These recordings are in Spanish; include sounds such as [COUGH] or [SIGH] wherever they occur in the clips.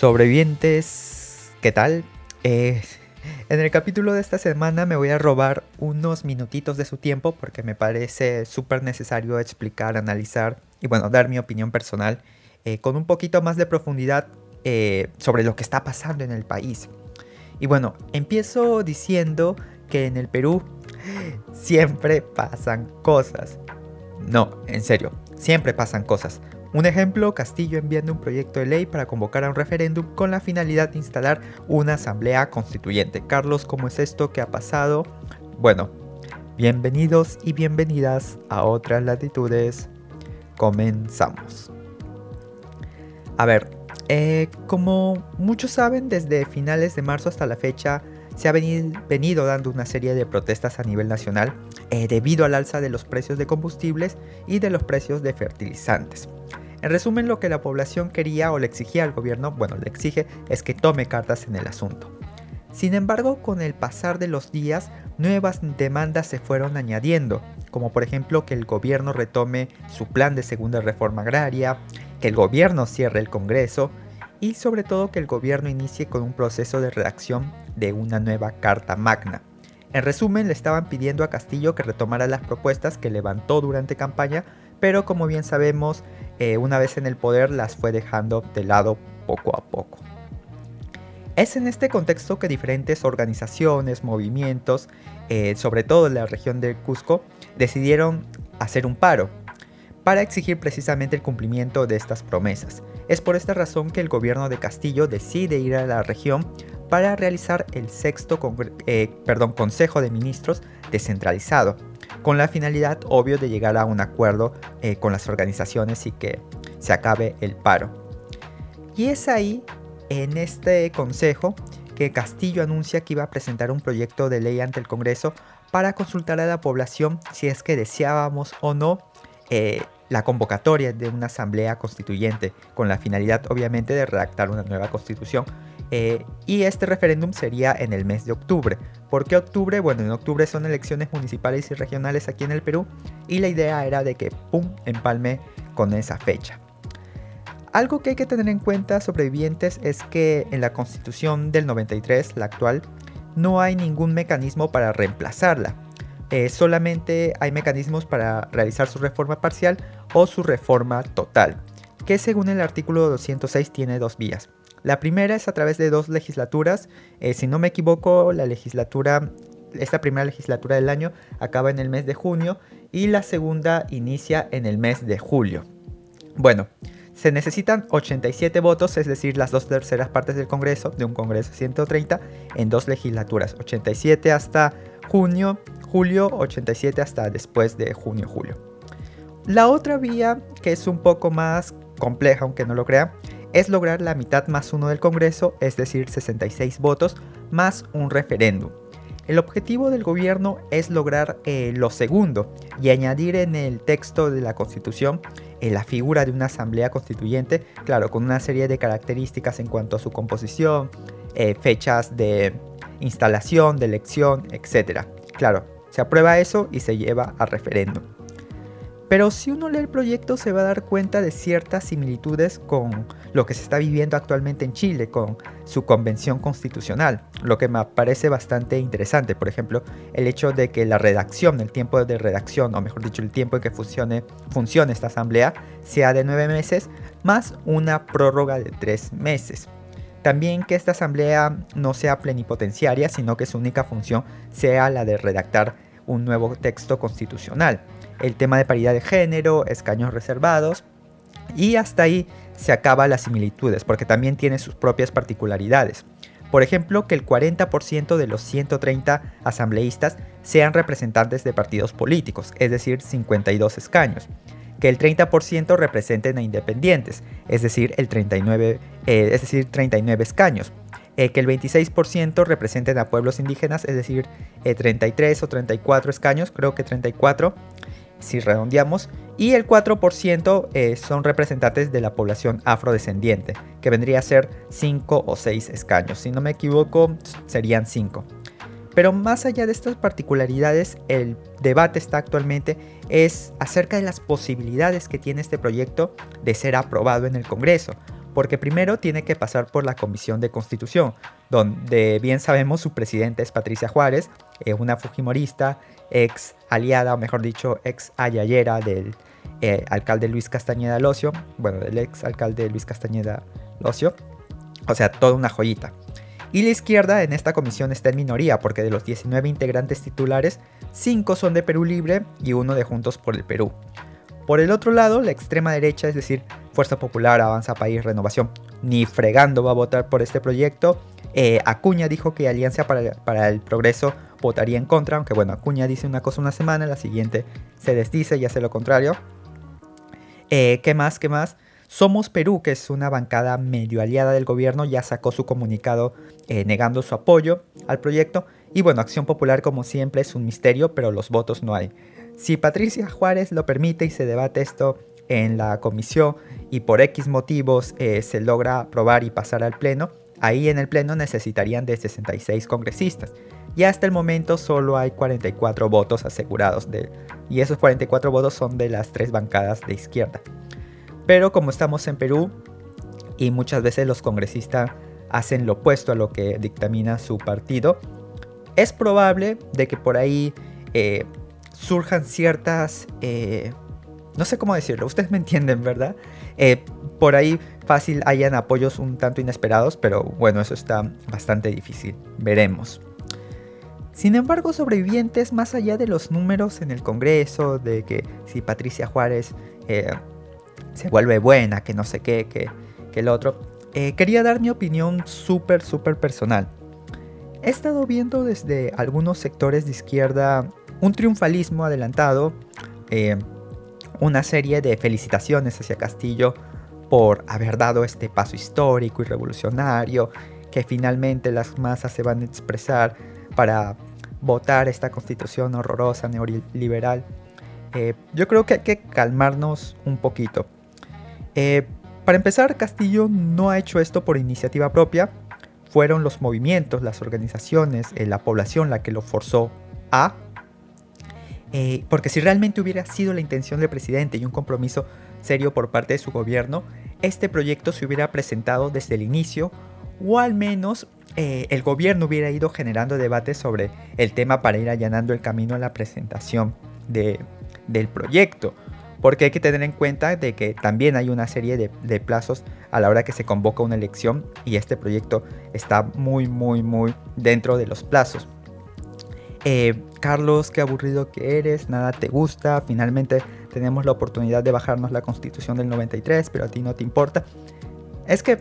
Sobrevivientes, ¿qué tal? Eh, en el capítulo de esta semana me voy a robar unos minutitos de su tiempo porque me parece súper necesario explicar, analizar y bueno, dar mi opinión personal eh, con un poquito más de profundidad eh, sobre lo que está pasando en el país. Y bueno, empiezo diciendo que en el Perú siempre pasan cosas. No, en serio, siempre pasan cosas. Un ejemplo, Castillo enviando un proyecto de ley para convocar a un referéndum con la finalidad de instalar una asamblea constituyente. Carlos, ¿cómo es esto que ha pasado? Bueno, bienvenidos y bienvenidas a otras latitudes. Comenzamos. A ver, eh, como muchos saben, desde finales de marzo hasta la fecha se ha venido, dando una serie de protestas a nivel nacional eh, debido al alza de los precios de combustibles y de los precios de fertilizantes. En resumen, lo que la población quería o le exigía al gobierno, bueno, le exige, es que tome cartas en el asunto. Sin embargo, con el pasar de los días, nuevas demandas se fueron añadiendo, como por ejemplo que el gobierno retome su plan de segunda reforma agraria, que el gobierno cierre el Congreso y sobre todo que el gobierno inicie con un proceso de redacción de una nueva Carta Magna. En resumen, le estaban pidiendo a Castillo que retomara las propuestas que levantó durante campaña, pero como bien sabemos, eh, una vez en el poder las fue dejando de lado poco a poco. Es en este contexto que diferentes organizaciones, movimientos, eh, sobre todo en la región de Cusco, decidieron hacer un paro para exigir precisamente el cumplimiento de estas promesas. Es por esta razón que el gobierno de Castillo decide ir a la región para realizar el sexto eh, perdón, Consejo de Ministros descentralizado, con la finalidad obvio de llegar a un acuerdo eh, con las organizaciones y que se acabe el paro. Y es ahí, en este consejo, que Castillo anuncia que iba a presentar un proyecto de ley ante el Congreso para consultar a la población si es que deseábamos o no eh, la convocatoria de una asamblea constituyente, con la finalidad obviamente de redactar una nueva constitución eh, y este referéndum sería en el mes de octubre. ¿Por qué octubre? Bueno, en octubre son elecciones municipales y regionales aquí en el Perú y la idea era de que, ¡pum!, empalme con esa fecha. Algo que hay que tener en cuenta sobrevivientes es que en la constitución del 93, la actual, no hay ningún mecanismo para reemplazarla. Eh, solamente hay mecanismos para realizar su reforma parcial o su reforma total, que según el artículo 206 tiene dos vías. La primera es a través de dos legislaturas. Eh, si no me equivoco, la legislatura, esta primera legislatura del año acaba en el mes de junio y la segunda inicia en el mes de julio. Bueno, se necesitan 87 votos, es decir, las dos terceras partes del Congreso, de un Congreso 130, en dos legislaturas. 87 hasta junio, julio, 87 hasta después de junio, julio. La otra vía, que es un poco más compleja, aunque no lo crea, es lograr la mitad más uno del Congreso, es decir, 66 votos, más un referéndum. El objetivo del gobierno es lograr eh, lo segundo y añadir en el texto de la Constitución eh, la figura de una asamblea constituyente, claro, con una serie de características en cuanto a su composición, eh, fechas de instalación, de elección, etc. Claro, se aprueba eso y se lleva a referéndum. Pero si uno lee el proyecto se va a dar cuenta de ciertas similitudes con lo que se está viviendo actualmente en Chile, con su convención constitucional, lo que me parece bastante interesante. Por ejemplo, el hecho de que la redacción, el tiempo de redacción, o mejor dicho, el tiempo en que funcione, funcione esta asamblea, sea de nueve meses, más una prórroga de tres meses. También que esta asamblea no sea plenipotenciaria, sino que su única función sea la de redactar un nuevo texto constitucional el tema de paridad de género, escaños reservados, y hasta ahí se acaba las similitudes, porque también tiene sus propias particularidades. Por ejemplo, que el 40% de los 130 asambleístas sean representantes de partidos políticos, es decir, 52 escaños. Que el 30% representen a independientes, es decir, el 39, eh, es decir 39 escaños. Eh, que el 26% representen a pueblos indígenas, es decir, 33 eh, o 34 escaños, creo que 34 si redondeamos, y el 4% eh, son representantes de la población afrodescendiente, que vendría a ser 5 o 6 escaños. Si no me equivoco, serían 5. Pero más allá de estas particularidades, el debate está actualmente es acerca de las posibilidades que tiene este proyecto de ser aprobado en el Congreso. porque primero tiene que pasar por la Comisión de Constitución, donde bien sabemos su presidenta es Patricia Juárez, eh, una fujimorista, ex aliada, o mejor dicho, ex ayayera del eh, alcalde Luis Castañeda Locio, bueno, del ex alcalde Luis Castañeda Locio, o sea, toda una joyita. Y la izquierda en esta comisión está en minoría, porque de los 19 integrantes titulares, 5 son de Perú Libre y uno de Juntos por el Perú. Por el otro lado, la extrema derecha, es decir, Fuerza Popular, Avanza País, Renovación, ni fregando va a votar por este proyecto. Eh, Acuña dijo que Alianza para, el Progreso votaría en contra, aunque bueno, Acuña dice una cosa una semana, la siguiente se desdice y hace lo contrario. Eh, ¿Qué más? ¿Qué más? Somos Perú, que es una bancada medio aliada del gobierno, ya sacó su comunicado eh, negando su apoyo al proyecto. Y bueno, Acción Popular como siempre es un misterio, pero los votos no hay. Si Patricia Juárez lo permite y se debate esto en la comisión y por X motivos eh, se logra aprobar y pasar al Pleno, ahí en el Pleno necesitarían de 66 congresistas. Y hasta el momento solo hay 44 votos asegurados de, y esos 44 votos son de las tres bancadas de izquierda. Pero como estamos en Perú y muchas veces los congresistas hacen lo opuesto a lo que dictamina su partido, es probable de que por ahí eh, surjan ciertas... Eh, no sé cómo decirlo, ustedes me entienden, ¿verdad? Eh, por ahí fácil hayan apoyos un tanto inesperados, pero bueno, eso está bastante difícil. Veremos. Sin embargo, sobrevivientes, más allá de los números en el Congreso, de que si Patricia Juárez se vuelve buena, que no sé qué, que, que el otro, quería dar mi opinión súper, súper personal. He estado viendo desde algunos sectores de izquierda un triunfalismo adelantado, eh, una serie de felicitaciones hacia Castillo por haber dado este paso histórico y revolucionario que finalmente las masas se van a expresar para votar esta constitución horrorosa neoliberal. Eh, yo creo que hay que calmarnos un poquito. Eh, para empezar, Castillo no ha hecho esto por iniciativa propia. Fueron los movimientos, las organizaciones, la población la que lo forzó a eh, porque si realmente hubiera sido la intención del presidente y un compromiso serio por parte de su gobierno, este proyecto se hubiera presentado desde el inicio o al menos eh, el gobierno hubiera ido generando debates sobre el tema para ir allanando el camino a la presentación del proyecto. Porque hay que tener en cuenta de que también hay una serie de, plazos a la hora que se convoca una elección y este proyecto está muy, muy, muy dentro de los plazos. Eh, Carlos, qué aburrido que eres, nada te gusta, finalmente tenemos la oportunidad de bajarnos la constitución del 93, pero a ti no te importa. Es que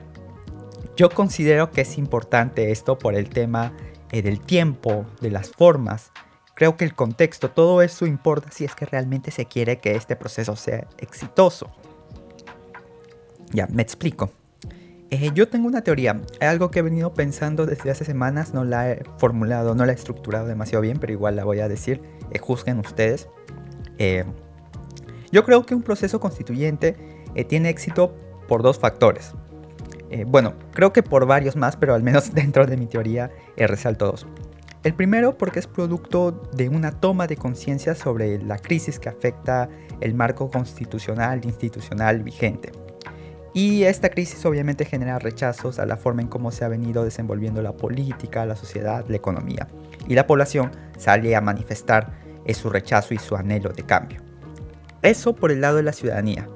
yo considero que es importante esto por el tema eh, del tiempo, de las formas. Creo que el contexto, todo eso importa si es que realmente se quiere que este proceso sea exitoso. Ya, me explico. Eh, yo tengo una teoría, algo que he venido pensando desde hace semanas, no la he formulado, no la he estructurado demasiado bien, pero igual la voy a decir, eh, juzguen ustedes. Eh, yo creo que un proceso constituyente tiene éxito por dos factores. bueno, creo que por varios más, pero al menos [LAUGHS] dentro de mi teoría resalto dos. El primero porque es producto de una toma de conciencia sobre la crisis que afecta el marco constitucional institucional vigente. Y esta crisis obviamente genera rechazos a la forma en cómo se ha venido desenvolviendo la política, la sociedad, la economía. Y la población sale a manifestar su rechazo y su anhelo de cambio. Eso por el lado de la ciudadanía.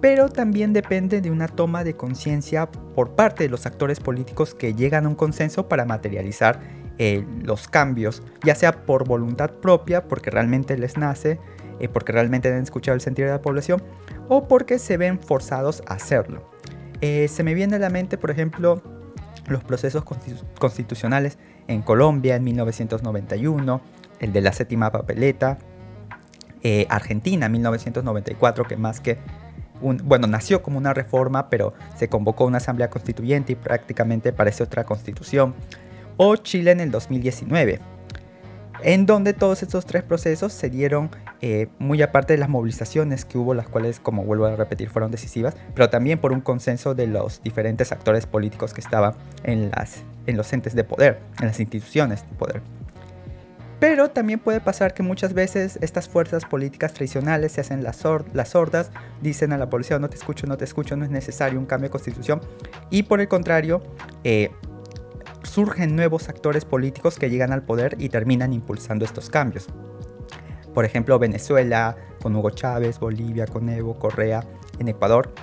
Pero también depende de una toma de conciencia por parte de los actores políticos que llegan a un consenso para materializar eh, los cambios, ya sea por voluntad propia, porque realmente les nace, eh, porque realmente deben escuchar el sentido de la población, o porque se ven forzados a hacerlo. Eh, se me viene a la mente, por ejemplo, los procesos constitucionales en Colombia en 1991, el de la séptima papeleta, Argentina en 1994, que más que bueno, nació como una reforma, pero se convocó una asamblea constituyente y prácticamente parece otra constitución, o Chile en el 2019, en donde todos estos tres procesos se dieron eh, muy aparte de las movilizaciones que hubo, las cuales, como vuelvo a repetir, fueron decisivas, pero también por un consenso de los diferentes actores políticos que estaban en, las, en los entes de poder, en las instituciones de poder. Pero también puede pasar que muchas veces estas fuerzas políticas tradicionales se hacen las, sordas, dicen a la población no te escucho, no te escucho, no es necesario un cambio de constitución. Y por el contrario, eh, surgen nuevos actores políticos que llegan al poder y terminan impulsando estos cambios. Por ejemplo, Venezuela con Hugo Chávez, Bolivia con Evo Correa, en Ecuador.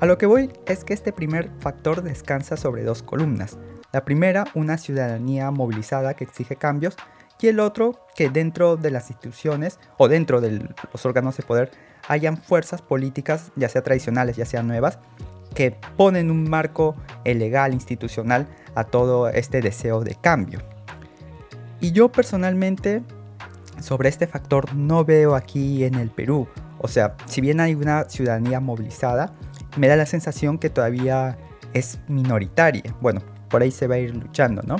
A lo que voy es que este primer factor descansa sobre dos columnas. La primera, una ciudadanía movilizada que exige cambios, y el otro, que dentro de las instituciones o dentro de los órganos de poder hayan fuerzas políticas, ya sea tradicionales, ya sean nuevas, que ponen un marco legal, institucional a todo este deseo de cambio. Y yo personalmente sobre este factor no veo aquí en el Perú. O sea, si bien hay una ciudadanía movilizada, me da la sensación que todavía es minoritaria. Bueno, por ahí se va a ir luchando, ¿no?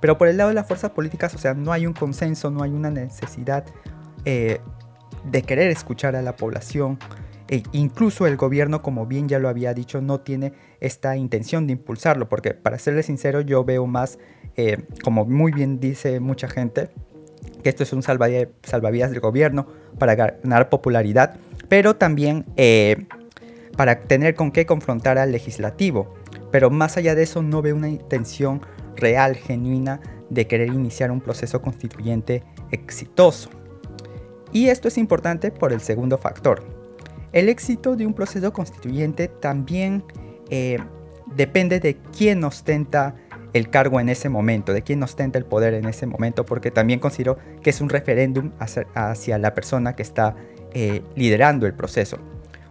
Pero por el lado de las fuerzas políticas, o sea, no hay un consenso, no hay una necesidad eh, de querer escuchar a la población. E incluso el gobierno, como bien ya lo había dicho, no tiene esta intención de impulsarlo, porque para serle sincero, yo veo más, eh, como muy bien dice mucha gente, que esto es un salvavidas del gobierno para ganar popularidad, pero también eh, para tener con qué confrontar al legislativo. Pero más allá de eso no veo una intención real, genuina, de querer iniciar un proceso constituyente exitoso. Y esto es importante por el segundo factor. El éxito de un proceso constituyente también eh, depende de quién ostenta el cargo en ese momento, de quién ostenta el poder en ese momento, porque también considero que es un referéndum hacia, la persona que está eh, liderando el proceso.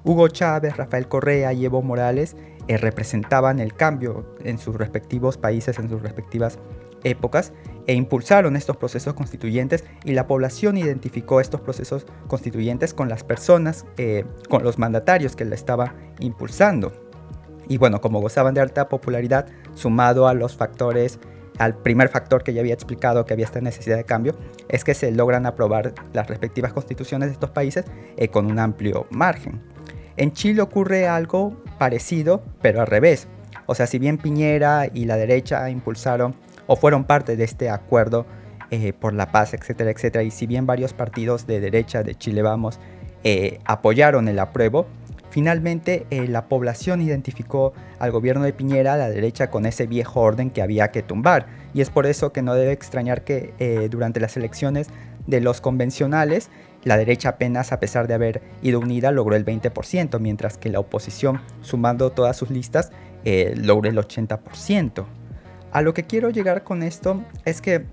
Hugo Chávez, Rafael Correa y Evo Morales eh, representaban el cambio en sus respectivos países, en sus respectivas épocas, e impulsaron estos procesos constituyentes y la población identificó estos procesos constituyentes con las personas, eh, con los mandatarios que la estaban impulsando. Y bueno, como gozaban de alta popularidad, sumado a los factores, al primer factor que ya había explicado que había esta necesidad de cambio, es que se logran aprobar las respectivas constituciones de estos países eh, con un amplio margen. En Chile ocurre algo parecido, pero al revés. O sea, si bien Piñera y la derecha impulsaron o fueron parte de este acuerdo eh, por la paz, etcétera, etcétera, y si bien varios partidos de derecha de Chile Vamos eh, apoyaron el apruebo, Finalmente, eh, la población identificó al gobierno de Piñera, a la derecha, con ese viejo orden que había que tumbar. Y es por eso que no debe extrañar que durante las elecciones de los convencionales, la derecha apenas, a pesar de haber ido unida, logró el 20%, mientras que la oposición, sumando todas sus listas, logró el 80%. A lo que quiero llegar con esto es que,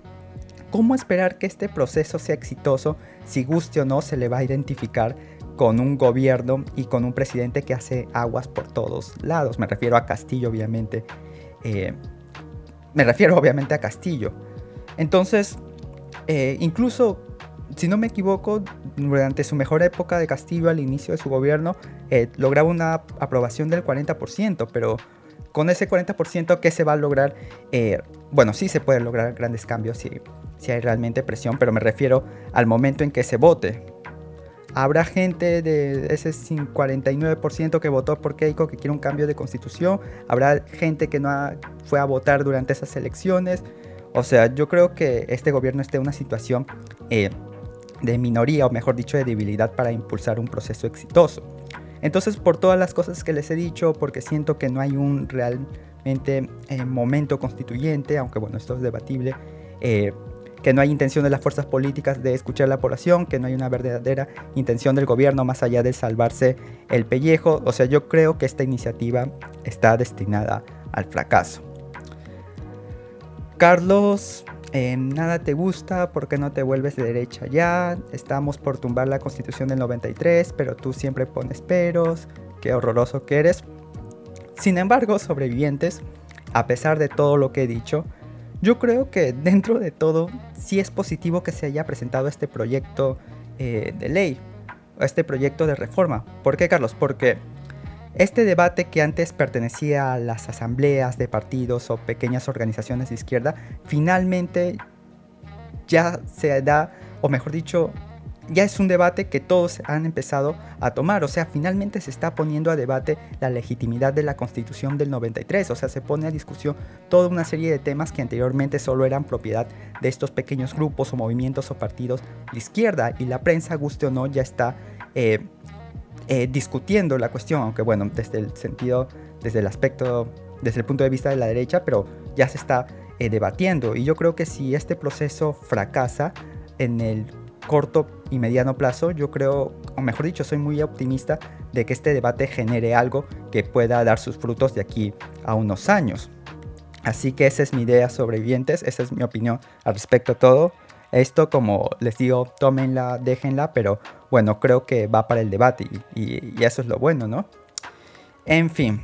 ¿cómo esperar que este proceso sea exitoso si guste o no se le va a identificar con un gobierno y con un presidente que hace aguas por todos lados. Me refiero a Castillo, obviamente. Eh, me refiero obviamente a Castillo. Entonces, eh, incluso, si no me equivoco, durante su mejor época de Castillo, al inicio de su gobierno, eh, lograba una aprobación del 40%, pero con ese 40% ¿qué se va a lograr? bueno, sí se pueden lograr grandes cambios si, hay realmente presión, pero me refiero al momento en que se vote Habrá gente de ese 49% que votó por Keiko que quiere un cambio de constitución. Habrá gente que no fue a votar durante esas elecciones. O sea, yo creo que este gobierno está en una situación eh, de minoría, o mejor dicho, de debilidad para impulsar un proceso exitoso. Entonces, por todas las cosas que les he dicho, porque siento que no hay un realmente eh, momento constituyente, aunque bueno, esto es debatible, eh, que no hay intención de las fuerzas políticas de escuchar a la población, que no hay una verdadera intención del gobierno más allá de salvarse el pellejo. O sea, yo creo que esta iniciativa está destinada al fracaso. Carlos, nada te gusta porque no te vuelves de derecha ya. Estamos por tumbar la constitución del 93, pero tú siempre pones peros. Qué horroroso que eres. Sin embargo, sobrevivientes, a pesar de todo lo que he dicho, yo creo que dentro de todo sí es positivo que se haya presentado este proyecto eh, de ley, este proyecto de reforma. ¿Por qué, Carlos? Porque este debate que antes pertenecía a las asambleas de partidos o pequeñas organizaciones de izquierda, finalmente ya se da, o mejor dicho, ya es un debate que todos han empezado a tomar. O sea, finalmente se está poniendo a debate la legitimidad de la constitución del 93. O sea, se pone a discusión toda una serie de temas que anteriormente solo eran propiedad de estos pequeños grupos o movimientos o partidos de izquierda. Y la prensa, guste o no, ya está eh, eh, discutiendo la cuestión. Aunque bueno, desde el sentido, desde el aspecto, desde el punto de vista de la derecha, pero ya se está eh, debatiendo. Y yo creo que si este proceso fracasa en el corto y mediano plazo, yo creo, o mejor dicho, soy muy optimista de que este debate genere algo que pueda dar sus frutos de aquí a unos años. Así que esa es mi idea sobre vivientes, esa es mi opinión al respecto a todo. Esto, como les digo, tómenla, déjenla, pero bueno, creo que va para el debate y, eso es lo bueno, ¿no? En fin,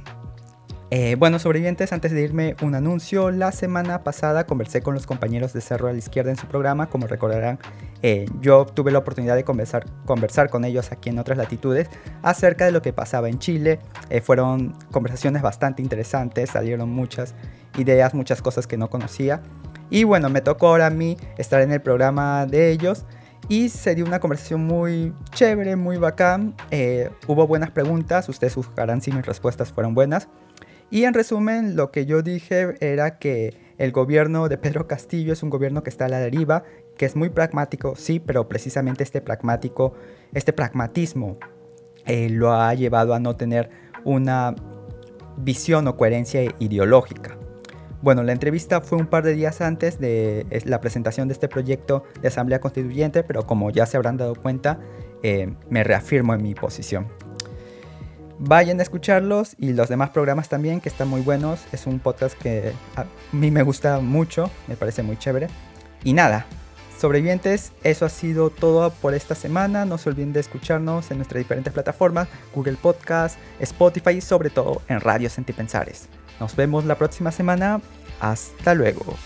eh, bueno, sobrevivientes, antes de irme, un anuncio. La semana pasada conversé con los compañeros de Cerro a la Izquierda en su programa. Como recordarán, eh, yo tuve la oportunidad de conversar, conversar con ellos aquí en otras latitudes acerca de lo que pasaba en Chile. Eh, fueron conversaciones bastante interesantes, salieron muchas ideas, muchas cosas que no conocía. Y bueno, me tocó ahora a mí estar en el programa de ellos y se dio una conversación muy chévere, muy bacán. hubo buenas preguntas, ustedes juzgarán si mis respuestas fueron buenas. Y en resumen, lo que yo dije era que el gobierno de Pedro Castillo es un gobierno que está a la deriva, que es muy pragmático, sí, pero precisamente este pragmático, este pragmatismo eh, lo ha llevado a no tener una visión o coherencia ideológica. Bueno, la entrevista fue un par de días antes de la presentación de este proyecto de Asamblea Constituyente, pero como ya se habrán dado cuenta, eh, me reafirmo en mi posición. Vayan a escucharlos y los demás programas también, que están muy buenos. Es un podcast que a mí me gusta mucho, me parece muy chévere. Y nada, sobrevivientes, eso ha sido todo por esta semana. No se olviden de escucharnos en nuestras diferentes plataformas, Google Podcast, Spotify y sobre todo en Radio Sentipensares. Nos vemos la próxima semana. Hasta luego.